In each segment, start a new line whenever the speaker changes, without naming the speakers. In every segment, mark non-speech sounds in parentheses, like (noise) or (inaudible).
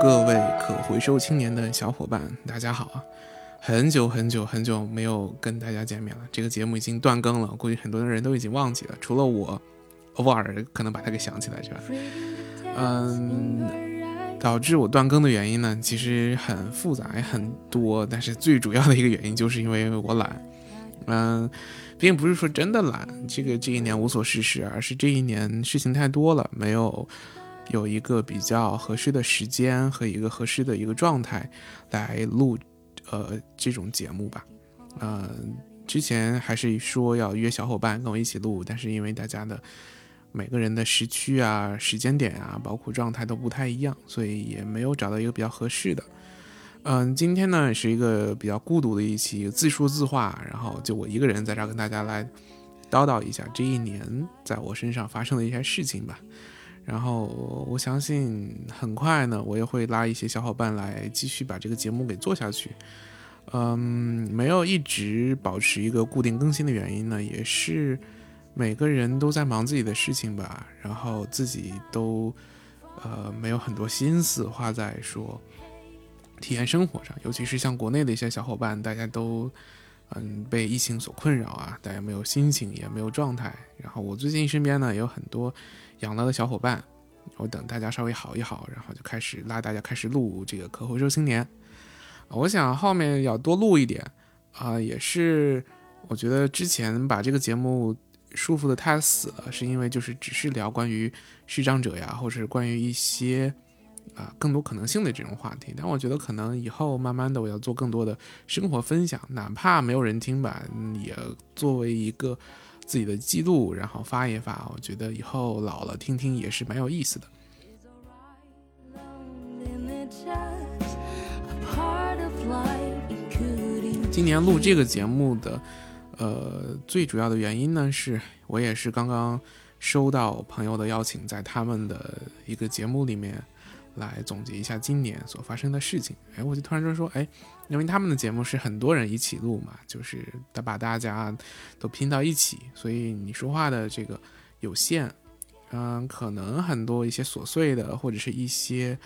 各位可回收青年的小伙伴，大家好啊！很久很久很久没有跟大家见面了，这个节目已经断更了，估计很多的人都已经忘记了，除了我，偶尔可能把它给想起来，是吧？嗯，导致我断更的原因呢，其实很复杂也很多，但是最主要的一个原因就是因为我懒。嗯，并不是说真的懒，这个这一年无所事事，而是这一年事情太多了，没有。有一个比较合适的时间和一个合适的一个状态来录，呃，这种节目吧。呃，之前还是说要约小伙伴跟我一起录，但是因为大家的每个人的时区啊、时间点啊，包括状态都不太一样，所以也没有找到一个比较合适的。嗯，今天呢是一个比较孤独的一期，自说自话，然后就我一个人在这儿跟大家来叨叨一下这一年在我身上发生的一些事情吧。然后我相信很快呢，我也会拉一些小伙伴来继续把这个节目给做下去。嗯，没有一直保持一个固定更新的原因呢，也是每个人都在忙自己的事情吧，然后自己都呃没有很多心思花在说体验生活上，尤其是像国内的一些小伙伴，大家都嗯被疫情所困扰啊，大家没有心情也没有状态。然后我最近身边呢也有很多。养了的小伙伴，我等大家稍微好一好，然后就开始拉大家开始录这个可回收青年。我想后面要多录一点啊，也是我觉得之前把这个节目束缚的太死了，是因为就是只是聊关于视障者呀，或者是关于一些啊更多可能性的这种话题。但我觉得可能以后慢慢的我要做更多的生活分享，哪怕没有人听吧，也作为一个。自己的记录，然后发一发，我觉得以后老了听听也是蛮有意思的。今年录这个节目的，呃，最主要的原因呢，是我也是刚刚收到朋友的邀请，在他们的一个节目里面。来总结一下今年所发生的事情。哎，我就突然就说，哎，因为他们的节目是很多人一起录嘛，就是他把大家都拼到一起，所以你说话的这个有限，嗯，可能很多一些琐碎的或者是一些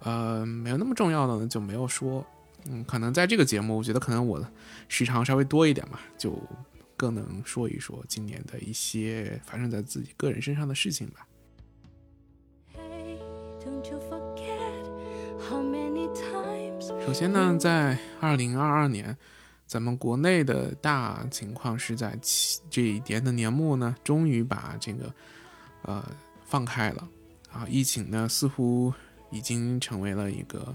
呃没有那么重要的呢就没有说。嗯，可能在这个节目，我觉得可能我时长稍微多一点嘛，就更能说一说今年的一些发生在自己个人身上的事情吧。首先呢，在二零二二年，咱们国内的大情况是在这一年的年末呢，终于把这个呃放开了啊。疫情呢，似乎已经成为了一个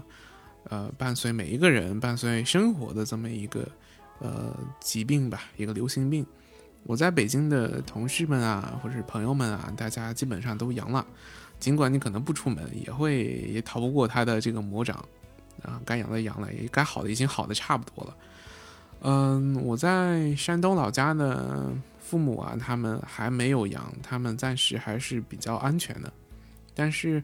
呃伴随每一个人、伴随生活的这么一个呃疾病吧，一个流行病。我在北京的同事们啊，或者是朋友们啊，大家基本上都阳了。尽管你可能不出门，也会也逃不过他的这个魔掌。啊，该养的养了，也该好的已经好的差不多了。嗯，我在山东老家的父母啊，他们还没有阳，他们暂时还是比较安全的。但是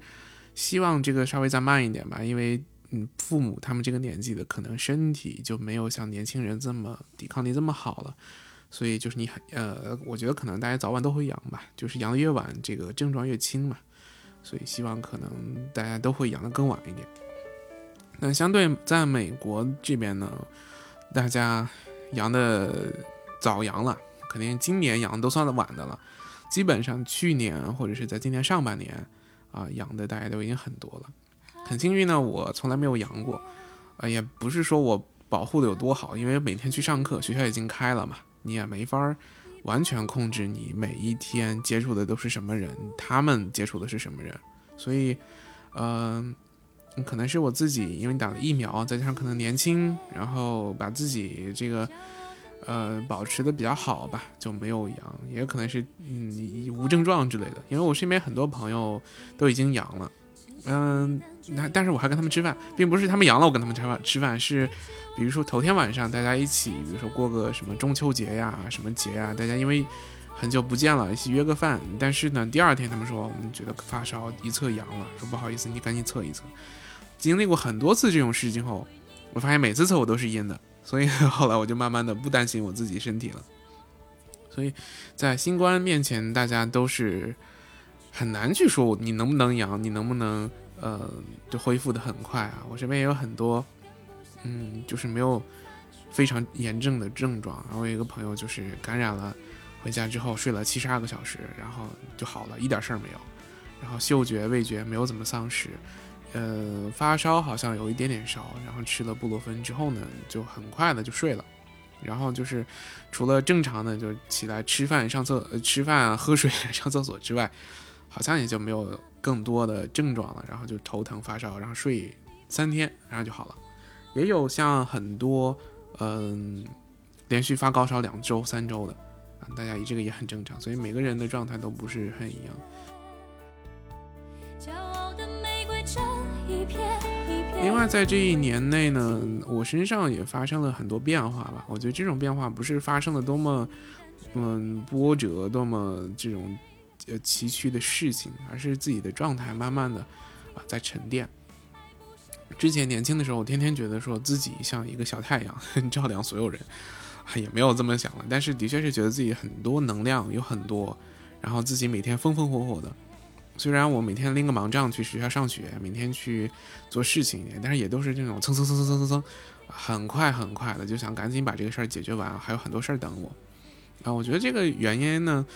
希望这个稍微再慢一点吧，因为嗯，父母他们这个年纪的，可能身体就没有像年轻人这么抵抗力这么好了。所以就是你很呃，我觉得可能大家早晚都会阳吧，就是阳的越晚，这个症状越轻嘛。所以希望可能大家都会阳的更晚一点。那相对在美国这边呢，大家阳的早阳了，肯定今年阳都算的晚的了。基本上去年或者是在今年上半年啊，阳的大家都已经很多了。很幸运呢，我从来没有阳过，啊，也不是说我保护的有多好，因为每天去上课，学校已经开了嘛，你也没法儿完全控制你每一天接触的都是什么人，他们接触的是什么人，所以，嗯。可能是我自己，因为打了疫苗，再加上可能年轻，然后把自己这个呃保持的比较好吧，就没有阳，也可能是嗯无症状之类的。因为我身边很多朋友都已经阳了，嗯，那但是我还跟他们吃饭，并不是他们阳了我跟他们吃饭吃饭，是比如说头天晚上大家一起，比如说过个什么中秋节呀、什么节呀，大家因为很久不见了，一起约个饭。但是呢，第二天他们说我们觉得发烧一测阳了，说不好意思，你赶紧测一测。经历过很多次这种事情后，我发现每次测我都是阴的，所以后来我就慢慢的不担心我自己身体了。所以在新冠面前，大家都是很难去说你能不能阳，你能不能呃，就恢复的很快啊。我身边也有很多，嗯，就是没有非常严重的症状。然后我有一个朋友就是感染了，回家之后睡了七十二个小时，然后就好了，一点事儿没有。然后嗅觉、味觉没有怎么丧失，呃，发烧好像有一点点烧，然后吃了布洛芬之后呢，就很快的就睡了。然后就是除了正常的就起来吃饭、上厕、吃饭、喝水、上厕所之外，好像也就没有更多的症状了。然后就头疼、发烧，然后睡三天，然后就好了。也有像很多嗯连续发高烧两周、三周的啊，大家这个也很正常。所以每个人的状态都不是很一样。另外，在这一年内呢，我身上也发生了很多变化吧。我觉得这种变化不是发生了多么，嗯，波折，多么这种呃崎岖的事情，而是自己的状态慢慢的啊在沉淀。之前年轻的时候，我天天觉得说自己像一个小太阳，(laughs) 照亮所有人，也没有这么想了。但是的确是觉得自己很多能量有很多，然后自己每天风风火火的。虽然我每天拎个盲杖去学校上学，每天去做事情，但是也都是这种蹭蹭蹭蹭蹭蹭蹭，很快很快的就想赶紧把这个事儿解决完，还有很多事儿等我。啊，我觉得这个原因呢，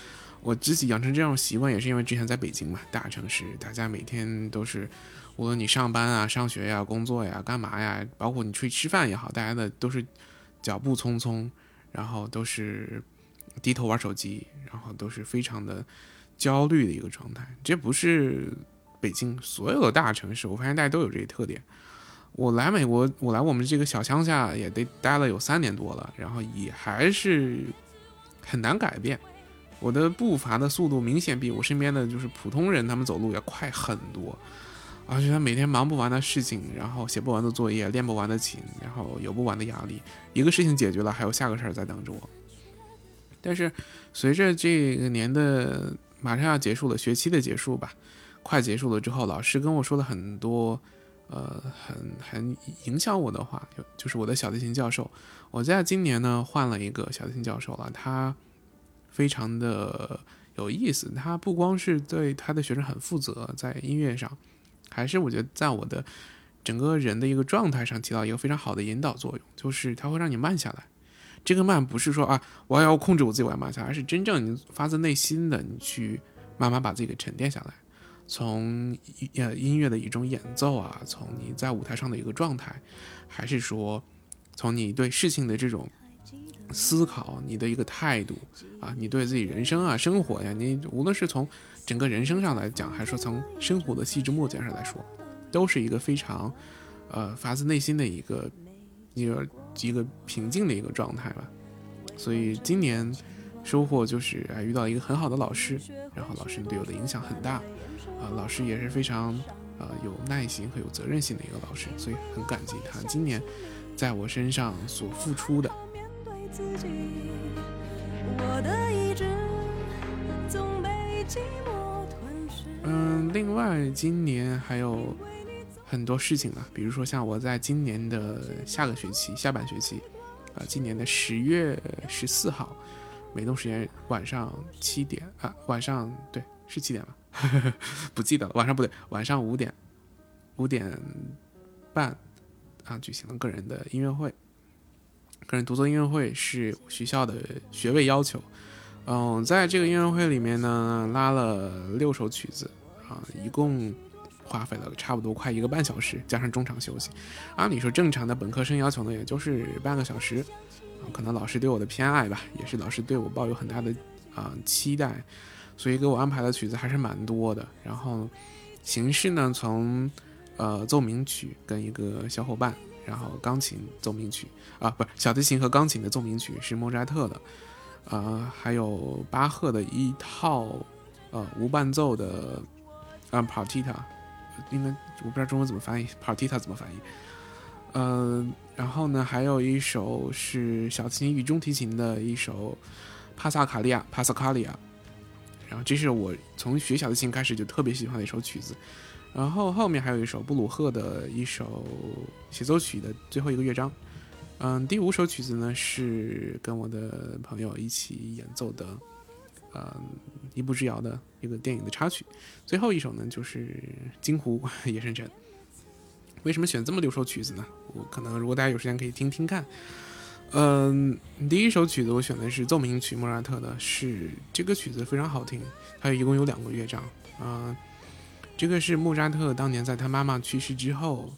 我自己养成这种习惯也是因为之前在北京嘛，大城市，大家每天都是，无论你上班啊、上学呀、工作呀、干嘛呀，包括你出去吃饭也好，大家的都是脚步匆匆，然后都是低头玩手机，然后都是非常的。焦虑的一个状态，这不是北京所有的大城市，我发现大家都有这些特点。我来美国，我来我们这个小乡下也得待了有三年多了，然后也还是很难改变。我的步伐的速度明显比我身边的就是普通人他们走路要快很多，而且他每天忙不完的事情，然后写不完的作业，练不完的琴，然后有不完的压力，一个事情解决了，还有下个事儿在等着我。但是随着这个年的马上要结束了，学期的结束吧，快结束了之后，老师跟我说了很多，呃，很很影响我的话，就就是我的小提琴教授，我在今年呢换了一个小提琴教授了，他非常的有意思，他不光是对他的学生很负责，在音乐上，还是我觉得在我的整个人的一个状态上起到一个非常好的引导作用，就是他会让你慢下来。这个慢不是说啊，我要控制我自己，我要慢下来，而是真正你发自内心的，你去慢慢把自己给沉淀下来。从呃音乐的一种演奏啊，从你在舞台上的一个状态，还是说从你对事情的这种思考，你的一个态度啊，你对自己人生啊、生活呀，你无论是从整个人生上来讲，还是说从生活的细枝末节上来说，都是一个非常呃发自内心的一个一个。一个平静的一个状态吧，所以今年收获就是哎遇到一个很好的老师，然后老师对我的影响很大，啊，老师也是非常呃有耐心和有责任心的一个老师，所以很感激他今年在我身上所付出的。
自己，我的意志总被寂寞吞噬
嗯，另外今年还有。很多事情呢，比如说像我在今年的下个学期下半学期，啊，今年的十月十四号，美东时间晚上七点啊，晚上对是七点了，(laughs) 不记得了，晚上不对，晚上五点五点半啊，举行了个人的音乐会，个人独奏音乐会是学校的学位要求，嗯，在这个音乐会里面呢，拉了六首曲子啊，一共。花费了差不多快一个半小时，加上中场休息。按理说正常的本科生要求呢，也就是半个小时。可能老师对我的偏爱吧，也是老师对我抱有很大的啊期待，所以给我安排的曲子还是蛮多的。然后形式呢，从呃奏鸣曲跟一个小伙伴，然后钢琴奏鸣曲啊，不是小提琴和钢琴的奏鸣曲是莫扎特的，呃，还有巴赫的一套呃无伴奏的啊 partita。应该我不知道中文怎么翻译，partita 怎么翻译？呃，然后呢，还有一首是小提琴与中提琴的一首帕萨卡利亚，帕萨卡利亚。然后这是我从学小提琴开始就特别喜欢的一首曲子。然后后面还有一首布鲁赫的一首协奏曲的最后一个乐章。嗯，第五首曲子呢是跟我的朋友一起演奏的，嗯，一步之遥的一个电影的插曲。最后一首呢，就是《金湖夜深沉》。为什么选这么六首曲子呢？我可能如果大家有时间可以听听看。嗯，第一首曲子我选的是奏鸣曲，莫扎特的，是这个曲子非常好听。它一共有两个乐章，啊，这个是莫扎特当年在他妈妈去世之后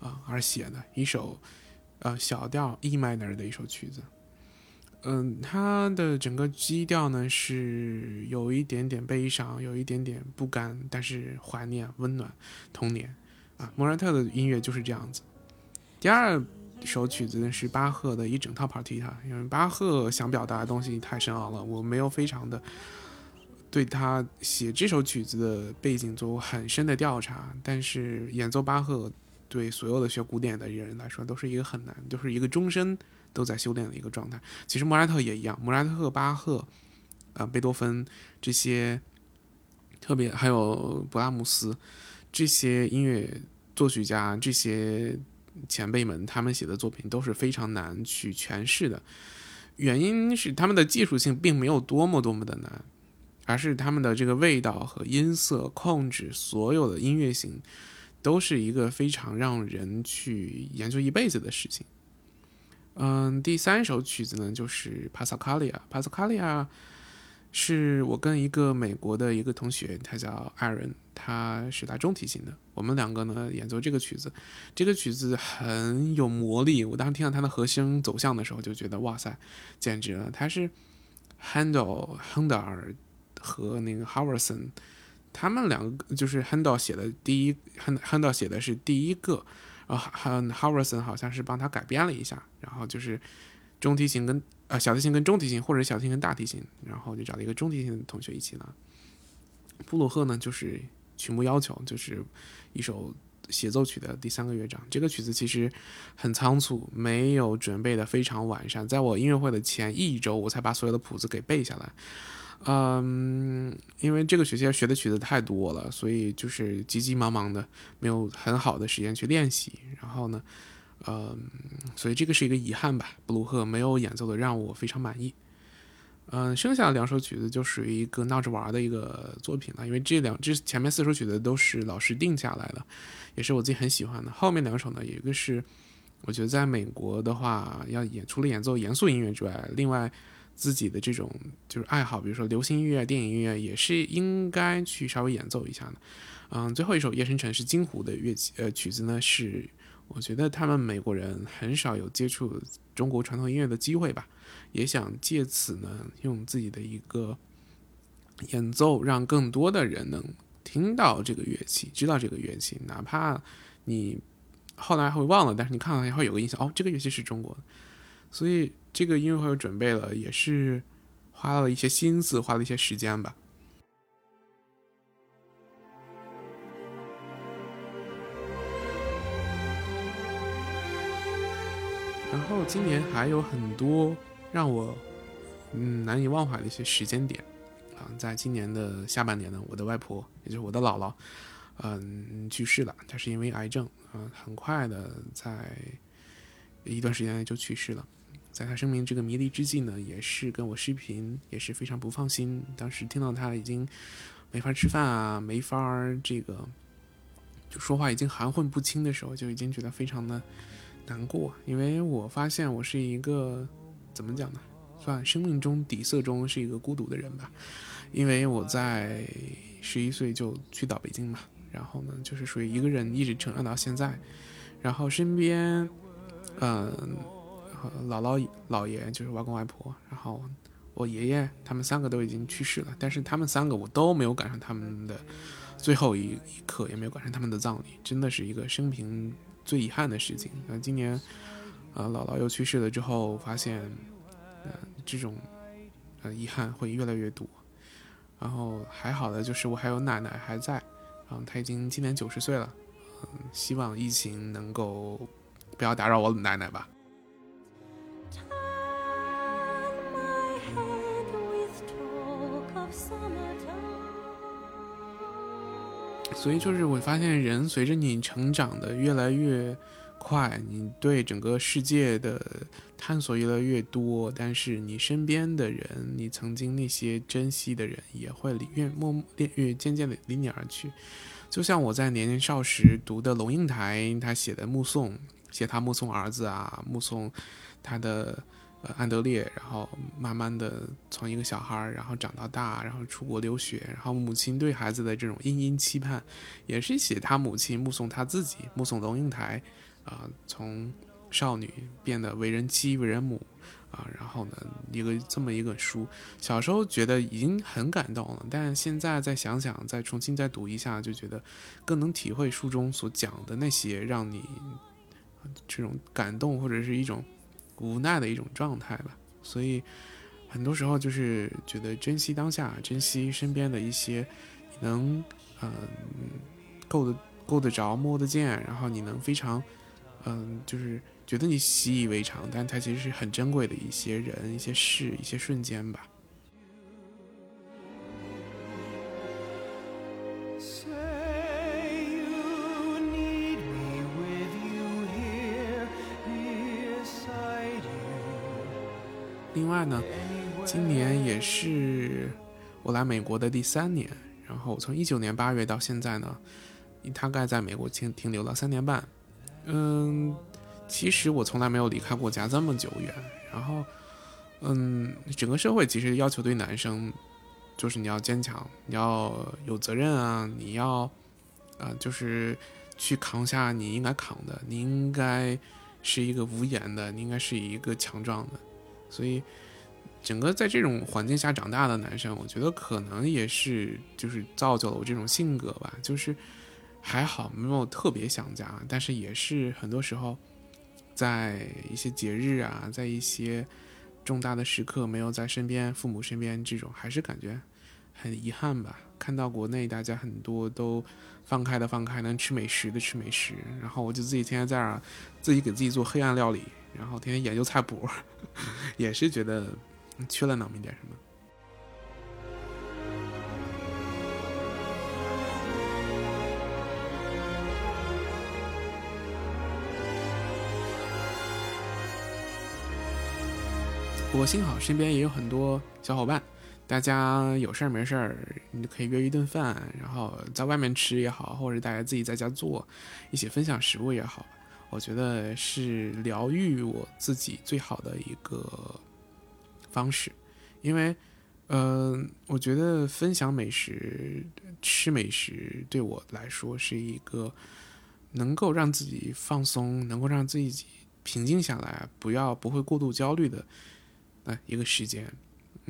啊而写的一首，呃，小调 E minor 的一首曲子。嗯，它的整个基调呢是有一点点悲伤，有一点点不甘，但是怀念、温暖童年。啊，莫扎特的音乐就是这样子。第二首曲子呢是巴赫的一整套 Partita，因为巴赫想表达的东西太深奥了，我没有非常的对他写这首曲子的背景做过很深的调查。但是演奏巴赫对所有的学古典的人来说都是一个很难，都是一个终身都在修炼的一个状态。其实莫扎特也一样，莫扎特、巴赫、啊贝多芬这些，特别还有勃拉姆斯。这些音乐作曲家、这些前辈们，他们写的作品都是非常难去诠释的。原因是他们的技术性并没有多么多么的难，而是他们的这个味道和音色控制，所有的音乐性，都是一个非常让人去研究一辈子的事情。嗯，第三首曲子呢，就是《帕萨卡利亚》。帕萨卡利亚。是我跟一个美国的一个同学，他叫艾伦，他是拉中提琴的。我们两个呢演奏这个曲子，这个曲子很有魔力。我当时听到他的和声走向的时候，就觉得哇塞，简直了！他是 Handel、亨德尔和那个 h a r r s o n 他们两个就是 Handel 写的第一，Handel 写的是第一个，然后 h a r r s o n 好像是帮他改编了一下，然后就是中提琴跟。啊，小提琴跟中提琴，或者小提琴跟大提琴，然后就找了一个中提琴的同学一起呢。布鲁赫呢，就是曲目要求，就是一首协奏曲的第三个乐章。这个曲子其实很仓促，没有准备的非常完善。在我音乐会的前一周，我才把所有的谱子给背下来。嗯，因为这个学期要学的曲子太多了，所以就是急急忙忙的，没有很好的时间去练习。然后呢？嗯，所以这个是一个遗憾吧。布鲁赫没有演奏的让我非常满意。嗯，剩下的两首曲子就属于一个闹着玩的一个作品了，因为这两这前面四首曲子都是老师定下来的，也是我自己很喜欢的。后面两首呢，有一个是我觉得在美国的话，要演除了演奏严肃音乐之外，另外自己的这种就是爱好，比如说流行音乐、电影音乐，也是应该去稍微演奏一下的。嗯，最后一首《夜深沉》是金湖的乐器，呃，曲子呢是。我觉得他们美国人很少有接触中国传统音乐的机会吧，也想借此呢，用自己的一个演奏，让更多的人能听到这个乐器，知道这个乐器，哪怕你后来会忘了，但是你看到以后有个印象，哦，这个乐器是中国的。所以这个音乐会准备了，也是花了一些心思，花了一些时间吧。然后今年还有很多让我嗯难以忘怀的一些时间点啊，在今年的下半年呢，我的外婆也就是我的姥姥，嗯去世了，她是因为癌症啊，很快的在一段时间内就去世了。在他生命这个迷离之际呢，也是跟我视频，也是非常不放心。当时听到他已经没法吃饭啊，没法这个就说话已经含混不清的时候，就已经觉得非常的。难过，因为我发现我是一个怎么讲呢？算生命中底色中是一个孤独的人吧。因为我在十一岁就去到北京嘛，然后呢，就是属于一个人一直成长到现在。然后身边，嗯，姥姥姥爷就是外公外婆，然后我爷爷他们三个都已经去世了，但是他们三个我都没有赶上他们的最后一一刻，也没有赶上他们的葬礼，真的是一个生平。最遗憾的事情，那今年，呃，姥姥又去世了之后，发现，呃，这种，呃，遗憾会越来越多。然后还好的就是我还有奶奶还在，然后她已经今年九十岁了，嗯，希望疫情能够不要打扰我奶奶吧。所以就是我发现人随着你成长的越来越快，你对整个世界的探索越来越多，但是你身边的人，你曾经那些珍惜的人，也会离越默越越渐渐的离你而去。就像我在年少时读的龙应台，他写的《目送》，写他目送儿子啊，目送他的。呃，安德烈，然后慢慢的从一个小孩，然后长到大，然后出国留学，然后母亲对孩子的这种殷殷期盼，也是写他母亲目送他自己，目送龙应台，啊，从少女变得为人妻、为人母，啊，然后呢，一个这么一个书，小时候觉得已经很感动了，但现在再想想，再重新再读一下，就觉得更能体会书中所讲的那些让你这种感动或者是一种。无奈的一种状态吧，所以很多时候就是觉得珍惜当下，珍惜身边的一些能嗯够得够得着、摸得见，然后你能非常嗯就是觉得你习以为常，但它其实是很珍贵的一些人、一些事、一些瞬间吧。外呢，今年也是我来美国的第三年，然后从一九年八月到现在呢，大概在美国停停留了三年半。嗯，其实我从来没有离开过家这么久远。然后，嗯，整个社会其实要求对男生，就是你要坚强，你要有责任啊，你要啊，就是去扛下你应该扛的，你应该是一个无言的，你应该是一个强壮的。所以，整个在这种环境下长大的男生，我觉得可能也是就是造就了我这种性格吧。就是还好没有特别想家，但是也是很多时候，在一些节日啊，在一些重大的时刻没有在身边、父母身边，这种还是感觉很遗憾吧。看到国内大家很多都放开的放开，能吃美食的吃美食，然后我就自己天天在那儿自己给自己做黑暗料理。然后天天研究菜谱，(laughs) 也是觉得缺了那么一点什么。不过幸好身边也有很多小伙伴，大家有事儿没事儿，你就可以约一顿饭，然后在外面吃也好，或者大家自己在家做，一起分享食物也好。我觉得是疗愈我自己最好的一个方式，因为，呃，我觉得分享美食、吃美食对我来说是一个能够让自己放松、能够让自己平静下来、不要不会过度焦虑的呃一个时间。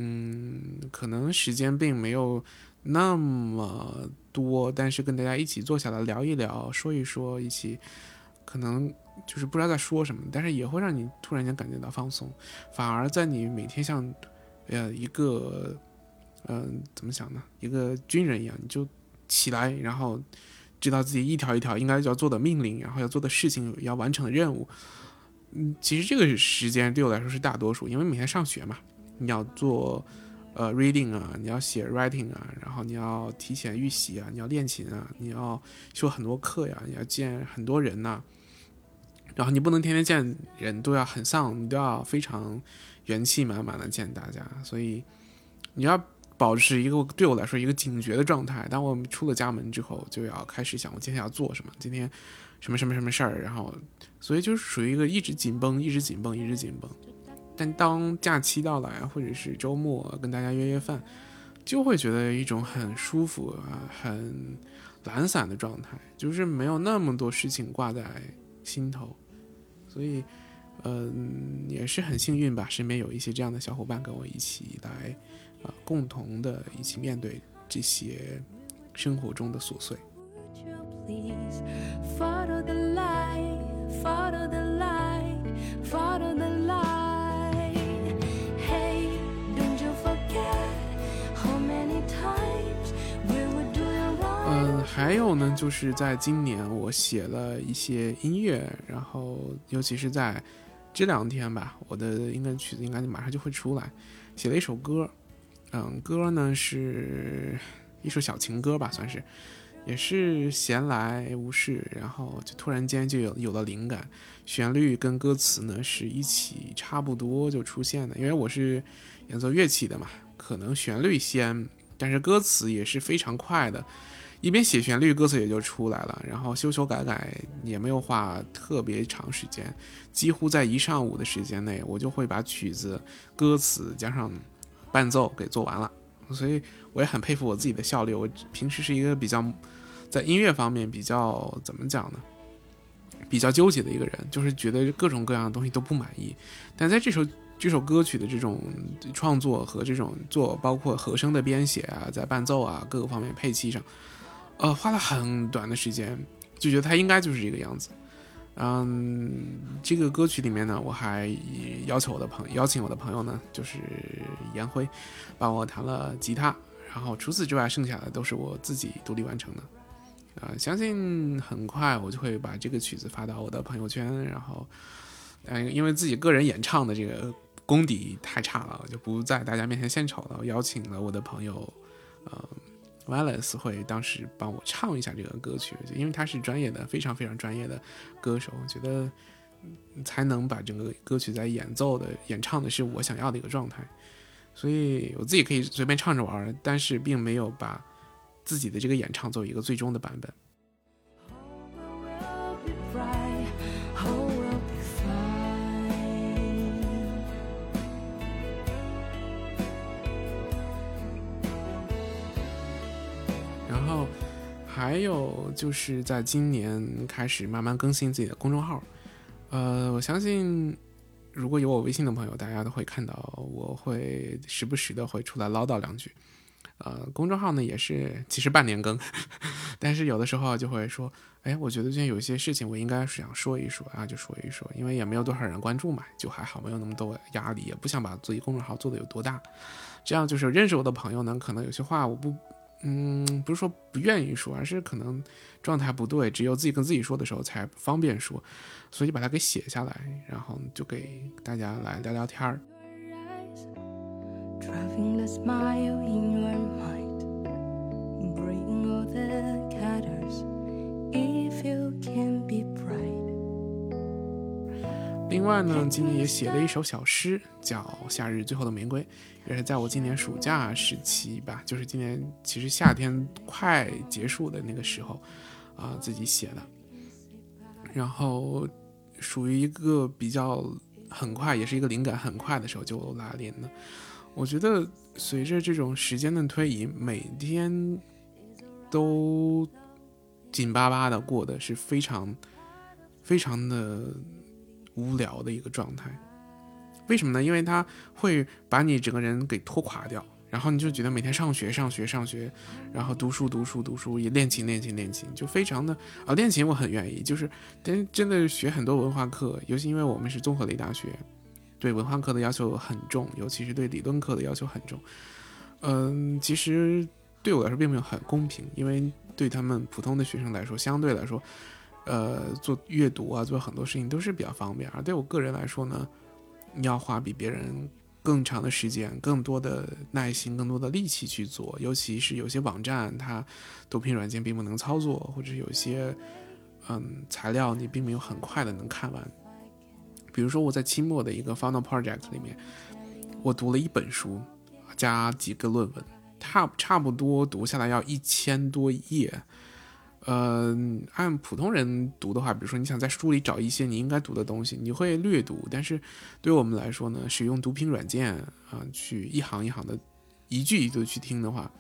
嗯，可能时间并没有那么多，但是跟大家一起坐下来聊一聊、说一说，一起。可能就是不知道在说什么，但是也会让你突然间感觉到放松，反而在你每天像，呃，一个，嗯，怎么想呢？一个军人一样，你就起来，然后知道自己一条一条应该要做的命令，然后要做的事情，要完成的任务。嗯，其实这个时间对我来说是大多数，因为每天上学嘛，你要做呃 reading 啊，你要写 writing 啊，然后你要提前预习啊，你要练琴啊，你要修很多课呀，你要见很多人呐。然后你不能天天见人都要很丧，你都要非常元气满满的见大家，所以你要保持一个对我来说一个警觉的状态。当我出了家门之后，就要开始想我今天要做什么，今天什么什么什么事儿，然后所以就是属于一个一直紧绷，一直紧绷，一直紧绷。但当假期到来或者是周末跟大家约约饭，就会觉得一种很舒服啊，很懒散的状态，就是没有那么多事情挂在心头。所以，嗯，也是很幸运吧，身边有一些这样的小伙伴跟我一起来，啊，共同的一起面对这些生活中的琐碎。还有呢，就是在今年我写了一些音乐，然后尤其是在这两天吧，我的应该曲子应该马上就会出来，写了一首歌，嗯，歌呢是一首小情歌吧，算是也是闲来无事，然后就突然间就有有了灵感，旋律跟歌词呢是一起差不多就出现的。因为我是演奏乐器的嘛，可能旋律先，但是歌词也是非常快的。一边写旋律，歌词也就出来了，然后修修改改也没有花特别长时间，几乎在一上午的时间内，我就会把曲子、歌词加上伴奏给做完了。所以我也很佩服我自己的效率。我平时是一个比较在音乐方面比较怎么讲呢？比较纠结的一个人，就是觉得各种各样的东西都不满意。但在这首这首歌曲的这种创作和这种做，包括和声的编写啊，在伴奏啊各个方面配器上。呃，花了很短的时间，就觉得它应该就是这个样子。嗯，这个歌曲里面呢，我还要求我的朋友，邀请我的朋友呢，就是颜辉，帮我弹了吉他。然后除此之外，剩下的都是我自己独立完成的。呃，相信很快我就会把这个曲子发到我的朋友圈。然后，嗯，因为自己个人演唱的这个功底太差了，就不在大家面前献丑了。邀请了我的朋友，呃。Wallace 会当时帮我唱一下这个歌曲，因为他是专业的，非常非常专业的歌手，我觉得才能把整个歌曲在演奏的、演唱的是我想要的一个状态。所以我自己可以随便唱着玩，但是并没有把自己的这个演唱作为一个最终的版本。还有就是在今年开始慢慢更新自己的公众号，呃，我相信如果有我微信的朋友，大家都会看到我会时不时的会出来唠叨两句。呃，公众号呢也是其实半年更，(laughs) 但是有的时候就会说，哎，我觉得最近有些事情我应该是想说一说啊，就说一说，因为也没有多少人关注嘛，就还好，没有那么多压力，也不想把自己公众号做的有多大。这样就是认识我的朋友呢，可能有些话我不。嗯，不是说不愿意说，而是可能状态不对，只有自己跟自己说的时候才方便说，所以把它给写下来，然后就给大家来聊聊天儿。另外呢，今年也写了一首小诗，叫《夏日最后的玫瑰》，也是在我今年暑假时期吧，就是今年其实夏天快结束的那个时候，啊，自己写的。然后属于一个比较很快，也是一个灵感很快的时候就拉练的。我觉得随着这种时间的推移，每天都紧巴巴的过的是非常非常的。无聊的一个状态，为什么呢？因为它会把你整个人给拖垮掉，然后你就觉得每天上学、上学、上学，然后读书、读书、读书，也练琴、练琴、练琴，就非常的啊。练琴我很愿意，就是但真的学很多文化课，尤其因为我们是综合类大学，对文化课的要求很重，尤其是对理论课的要求很重。嗯，其实对我来说并没有很公平，因为对他们普通的学生来说，相对来说。呃，做阅读啊，做很多事情都是比较方便。而对我个人来说呢，你要花比别人更长的时间、更多的耐心、更多的力气去做。尤其是有些网站，它读屏软件并不能操作，或者有些嗯材料你并没有很快的能看完。比如说我在期末的一个 final project 里面，我读了一本书加几个论文，差差不多读下来要一千多页。呃，按普通人读的话，比如说你想在书里找一些你应该读的东西，你会略读。但是对我们来说呢，使用读屏软件啊，去一行一行的，一句一句去听的话，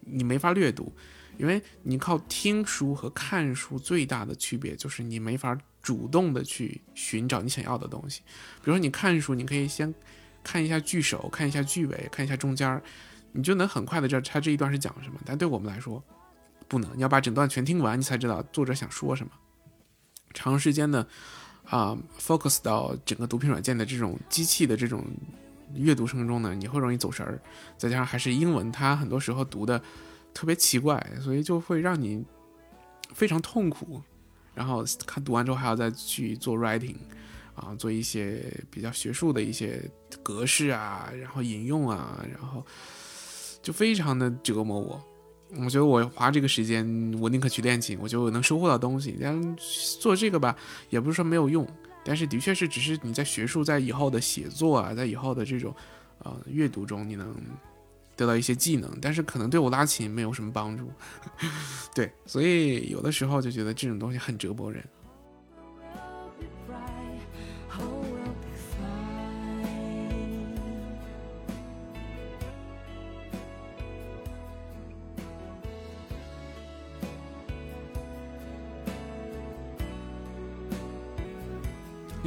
你没法略读，因为你靠听书和看书最大的区别就是你没法主动的去寻找你想要的东西。比如说你看书，你可以先看一下句首，看一下句尾，看一下中间，你就能很快的知道他这一段是讲什么。但对我们来说，不能，你要把整段全听完，你才知道作者想说什么。长时间的啊，focus 到整个读屏软件的这种机器的这种阅读声中呢，你会容易走神儿。再加上还是英文，它很多时候读的特别奇怪，所以就会让你非常痛苦。然后看读完之后还要再去做 writing 啊，做一些比较学术的一些格式啊，然后引用啊，然后就非常的折磨我。我觉得我花这个时间，我宁可去练琴，我就能收获到东西。但做这个吧，也不是说没有用，但是的确是，只是你在学术，在以后的写作啊，在以后的这种呃阅读中，你能得到一些技能，但是可能对我拉琴没有什么帮助。(laughs) 对，所以有的时候就觉得这种东西很折磨人。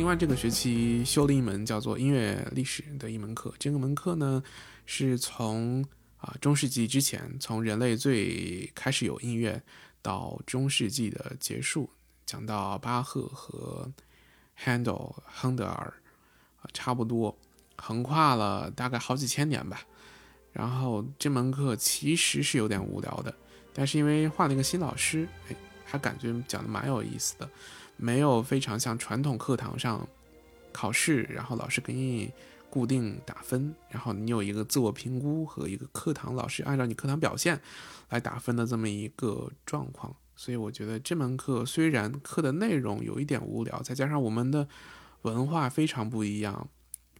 另外，这个学期修了一门叫做音乐历史的一门课。这个门课呢，是从啊中世纪之前，从人类最开始有音乐到中世纪的结束，讲到巴赫和 Handel 亨德尔啊，差不多横跨了大概好几千年吧。然后这门课其实是有点无聊的，但是因为换了一个新老师，哎，还感觉讲的蛮有意思的。没有非常像传统课堂上考试，然后老师给你固定打分，然后你有一个自我评估和一个课堂老师按照你课堂表现来打分的这么一个状况。所以我觉得这门课虽然课的内容有一点无聊，再加上我们的文化非常不一样，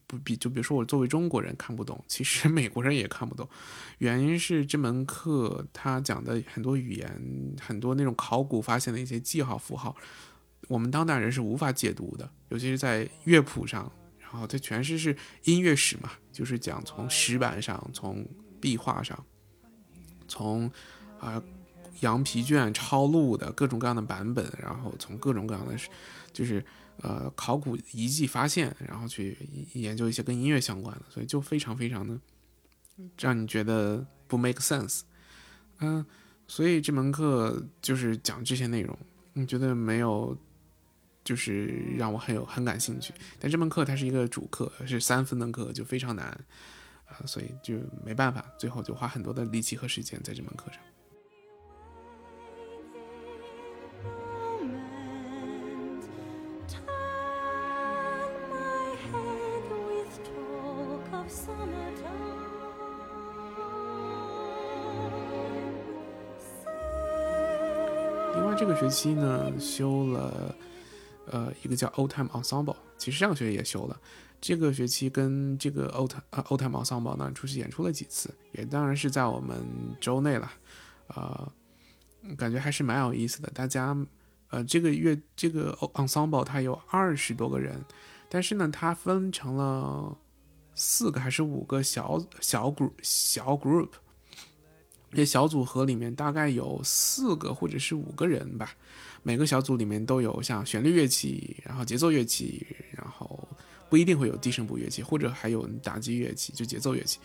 不比就比如说我作为中国人看不懂，其实美国人也看不懂。原因是这门课他讲的很多语言，很多那种考古发现的一些记号符号。我们当代人是无法解读的，尤其是在乐谱上，然后它全是是音乐史嘛，就是讲从石板上、从壁画上、从啊羊皮卷抄录的各种各样的版本，然后从各种各样的就是呃考古遗迹发现，然后去研究一些跟音乐相关的，所以就非常非常的让你觉得不 make sense，嗯，所以这门课就是讲这些内容，你觉得没有？就是让我很有很感兴趣，但这门课它是一个主课，是三分的课，就非常难，啊，所以就没办法，最后就花很多的力气和时间在这门课上。另外这个学期呢，修了。呃，一个叫 Old Time Ensemble，其实上个学期也修了。这个学期跟这个 Old 呃 Old Time Ensemble 呢出去演出了几次，也当然是在我们周内了。呃，感觉还是蛮有意思的。大家，呃，这个乐这个 Ensemble 它有二十多个人，但是呢，它分成了四个还是五个小小 group 小 group，这小组合里面大概有四个或者是五个人吧。每个小组里面都有像旋律乐器，然后节奏乐器，然后不一定会有低声部乐器，或者还有打击乐器，就节奏乐器，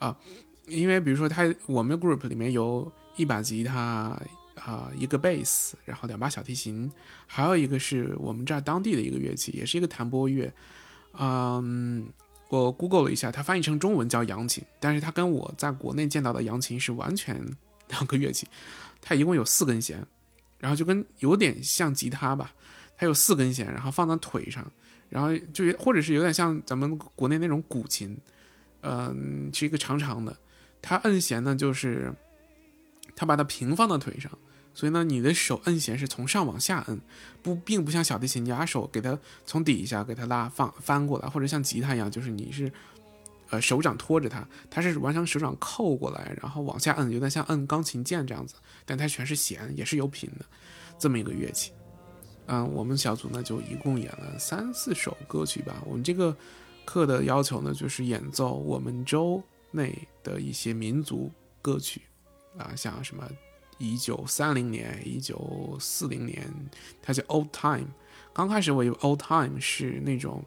啊，因为比如说他我们 group 里面有一把吉他，啊，一个贝斯，然后两把小提琴，还有一个是我们这儿当地的一个乐器，也是一个弹拨乐，嗯，我 google 了一下，它翻译成中文叫扬琴，但是它跟我在国内见到的扬琴是完全两个乐器，它一共有四根弦。然后就跟有点像吉他吧，它有四根弦，然后放在腿上，然后就或者是有点像咱们国内那种古琴，嗯，是一个长长的。它摁弦呢，就是它把它平放到腿上，所以呢，你的手摁弦是从上往下摁，不，并不像小提琴，你把手给它从底下给它拉放翻过来，或者像吉他一样，就是你是呃手掌托着它，它是完全手掌扣过来，然后往下摁，有点像摁钢琴键这样子。但它全是弦，也是有品的，这么一个乐器。嗯，我们小组呢就一共演了三四首歌曲吧。我们这个课的要求呢，就是演奏我们州内的一些民族歌曲啊，像什么一九三零年、一九四零年，它叫 Old Time。刚开始我以为 Old Time 是那种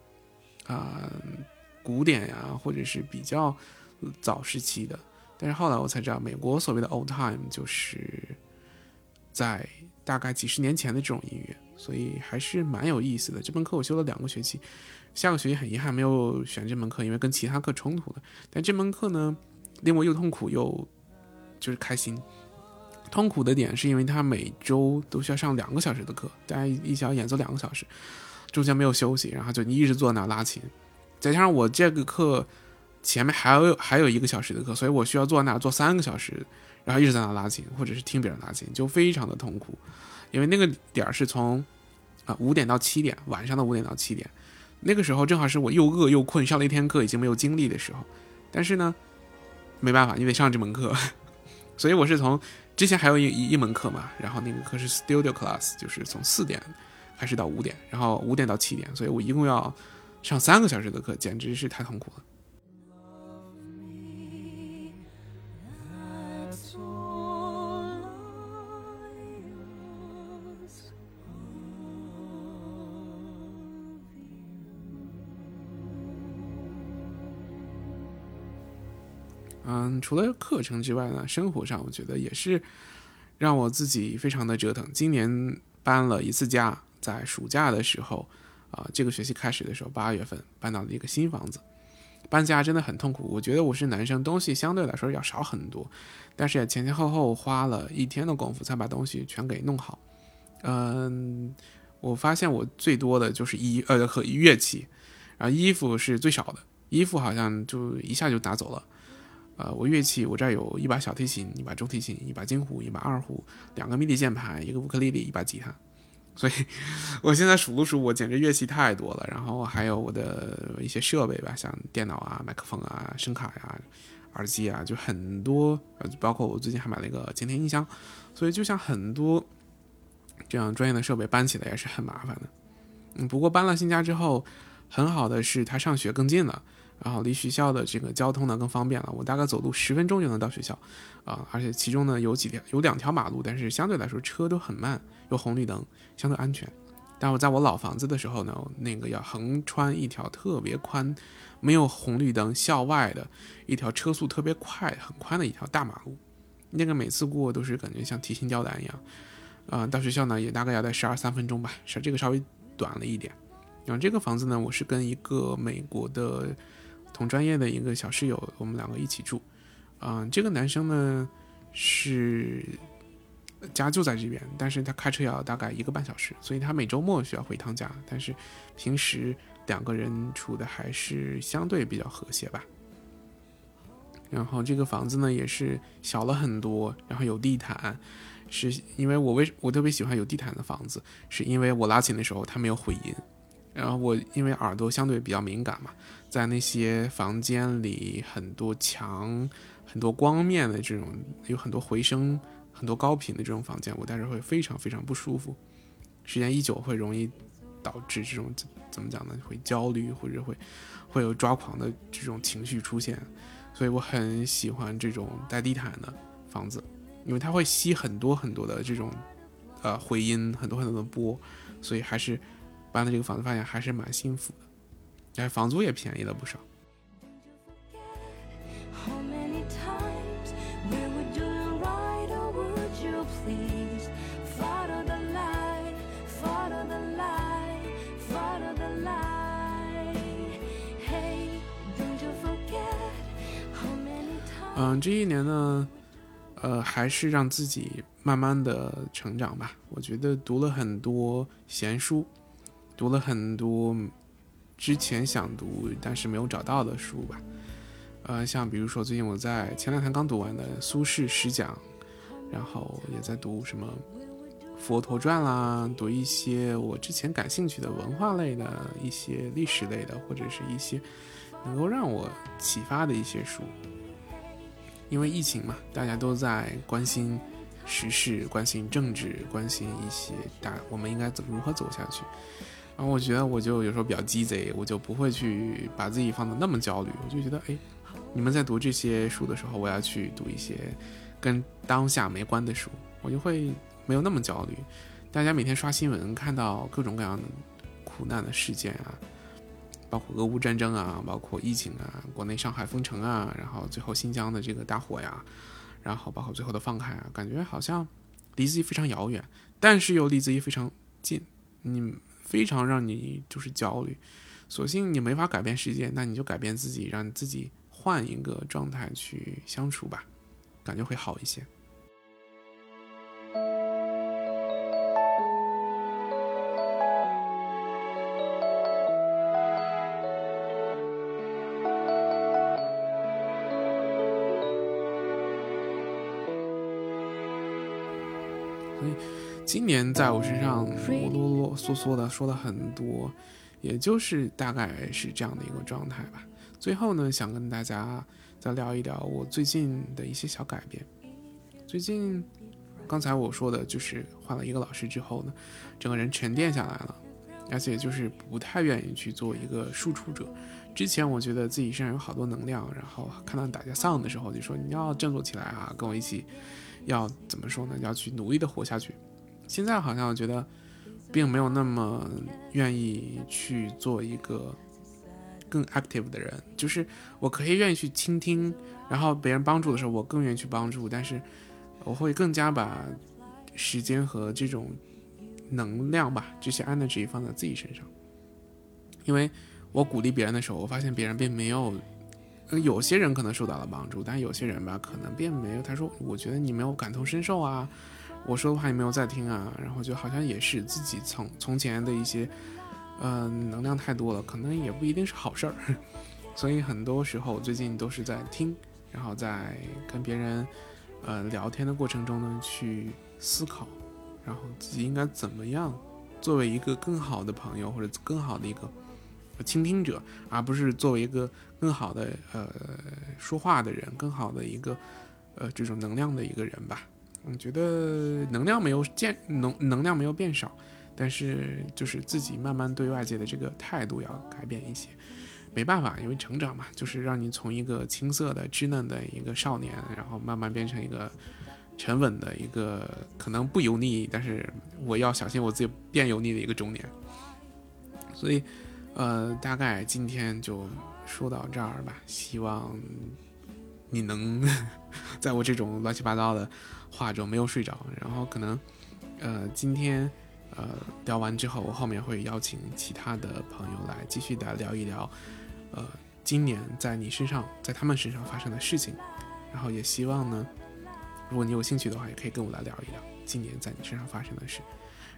啊古典呀，或者是比较早时期的。但是后来我才知道，美国所谓的 old time 就是在大概几十年前的这种音乐，所以还是蛮有意思的。这门课我修了两个学期，下个学期很遗憾没有选这门课，因为跟其他课冲突了。但这门课呢，令我又痛苦又就是开心。痛苦的点是因为他每周都需要上两个小时的课，大家一小演奏两个小时，中间没有休息，然后就你一直坐那拉琴，再加上我这个课。前面还有还有一个小时的课，所以我需要坐那坐三个小时，然后一直在那拉琴，或者是听别人拉琴，就非常的痛苦，因为那个点儿是从啊五点到七点，晚上的五点到七点，那个时候正好是我又饿又困，上了一天课已经没有精力的时候，但是呢，没办法，你得上这门课，(laughs) 所以我是从之前还有一一门课嘛，然后那个课是 studio class，就是从四点开始到五点，然后五点到七点，所以我一共要上三个小时的课，简直是太痛苦了。嗯，除了课程之外呢，生活上我觉得也是让我自己非常的折腾。今年搬了一次家，在暑假的时候，啊，这个学期开始的时候，八月份搬到了一个新房子。搬家真的很痛苦，我觉得我是男生，东西相对来说要少很多，但是也前前后后花了一天的功夫才把东西全给弄好。嗯，我发现我最多的就是衣呃和乐器，然后衣服是最少的，衣服好像就一下就拿走了。呃，我乐器，我这儿有一把小提琴，一把中提琴，一把京胡，一把二胡，两个 MIDI 键盘，一个乌克丽丽，一把吉他。所以，我现在数了数，我简直乐器太多了。然后还有我的一些设备吧，像电脑啊、麦克风啊、声卡呀、耳机啊，就很多。呃，包括我最近还买了一个监听音箱。所以，就像很多这样专业的设备搬起来也是很麻烦的。嗯，不过搬了新家之后，很好的是他上学更近了。然后离学校的这个交通呢更方便了，我大概走路十分钟就能到学校，啊，而且其中呢有几条有两条马路，但是相对来说车都很慢，有红绿灯，相对安全。但我在我老房子的时候呢，那个要横穿一条特别宽、没有红绿灯、校外的一条车速特别快、很宽的一条大马路，那个每次过都是感觉像提心吊胆一样。啊，到学校呢也大概要在十二三分钟吧，是这个稍微短了一点。然后这个房子呢，我是跟一个美国的。同专业的一个小室友，我们两个一起住。嗯，这个男生呢是家就在这边，但是他开车要大概一个半小时，所以他每周末需要回趟家。但是平时两个人处的还是相对比较和谐吧。然后这个房子呢也是小了很多，然后有地毯，是因为我为我特别喜欢有地毯的房子，是因为我拉琴的时候它没有回音。然后我因为耳朵相对比较敏感嘛，在那些房间里很多墙、很多光面的这种，有很多回声、很多高频的这种房间，我待着会非常非常不舒服。时间一久会容易导致这种怎么讲呢？会焦虑或者会会有抓狂的这种情绪出现。所以我很喜欢这种带地毯的房子，因为它会吸很多很多的这种呃回音，很多很多的波，所以还是。搬的这个房子发现还是蛮幸福的，哎房租也便宜了不少。嗯，这一年呢，呃，还是让自己慢慢的成长吧。我觉得读了很多闲书。读了很多之前想读但是没有找到的书吧，呃，像比如说最近我在前两天刚读完的苏轼十讲，然后也在读什么佛陀传啦，读一些我之前感兴趣的文化类的一些历史类的，或者是一些能够让我启发的一些书。因为疫情嘛，大家都在关心时事，关心政治，关心一些大我们应该怎如何走下去。然后我觉得我就有时候比较鸡贼，我就不会去把自己放的那么焦虑。我就觉得，哎，你们在读这些书的时候，我要去读一些跟当下没关的书，我就会没有那么焦虑。大家每天刷新闻，看到各种各样的苦难的事件啊，包括俄乌战争啊，包括疫情啊，国内上海封城啊，然后最后新疆的这个大火呀，然后包括最后的放开啊，感觉好像离自己非常遥远，但是又离自己非常近。你。非常让你就是焦虑，索性你没法改变世界，那你就改变自己，让你自己换一个状态去相处吧，感觉会好一些。所以今年在我身上，我啰啰嗦嗦的说了很多，也就是大概是这样的一个状态吧。最后呢，想跟大家再聊一聊我最近的一些小改变。最近，刚才我说的就是换了一个老师之后呢，整个人沉淀下来了，而且就是不太愿意去做一个输出者。之前我觉得自己身上有好多能量，然后看到大家丧的时候就说你要振作起来啊，跟我一起，要怎么说呢？要去努力的活下去。现在好像我觉得，并没有那么愿意去做一个更 active 的人，就是我可以愿意去倾听，然后别人帮助的时候，我更愿意去帮助，但是。我会更加把时间和这种能量吧，这些 energy 放在自己身上，因为我鼓励别人的时候，我发现别人并没有，有些人可能受到了帮助，但有些人吧，可能并没有。他说：“我觉得你没有感同身受啊，我说的话你没有在听啊。”然后就好像也是自己从从前的一些，嗯，能量太多了，可能也不一定是好事儿。(laughs) 所以很多时候最近都是在听，然后在跟别人。呃，聊天的过程中呢，去思考，然后自己应该怎么样，作为一个更好的朋友或者更好的一个倾听者，而不是作为一个更好的呃说话的人，更好的一个呃这种能量的一个人吧。我觉得能量没有减能能量没有变少，但是就是自己慢慢对外界的这个态度要改变一些。没办法，因为成长嘛，就是让你从一个青涩的、稚嫩的一个少年，然后慢慢变成一个沉稳的一个可能不油腻，但是我要小心我自己变油腻的一个中年。所以，呃，大概今天就说到这儿吧。希望你能 (laughs) 在我这种乱七八糟的话中没有睡着。然后可能，呃，今天呃聊完之后，我后面会邀请其他的朋友来继续的聊一聊。呃，今年在你身上，在他们身上发生的事情，然后也希望呢，如果你有兴趣的话，也可以跟我来聊一聊今年在你身上发生的事。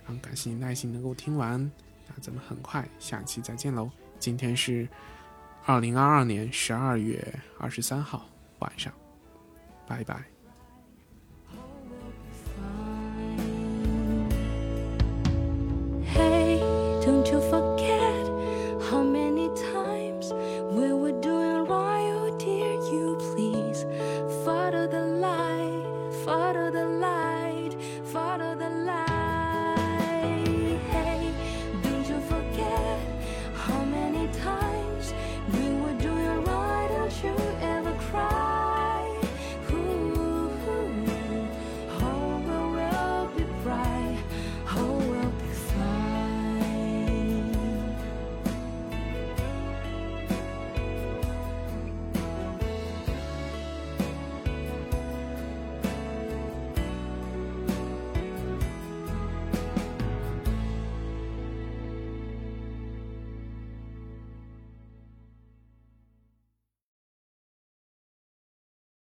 然后感谢你耐心能够听完，那咱们很快下期再见喽。今天是二零二二年十二月二十三号晚上，拜拜。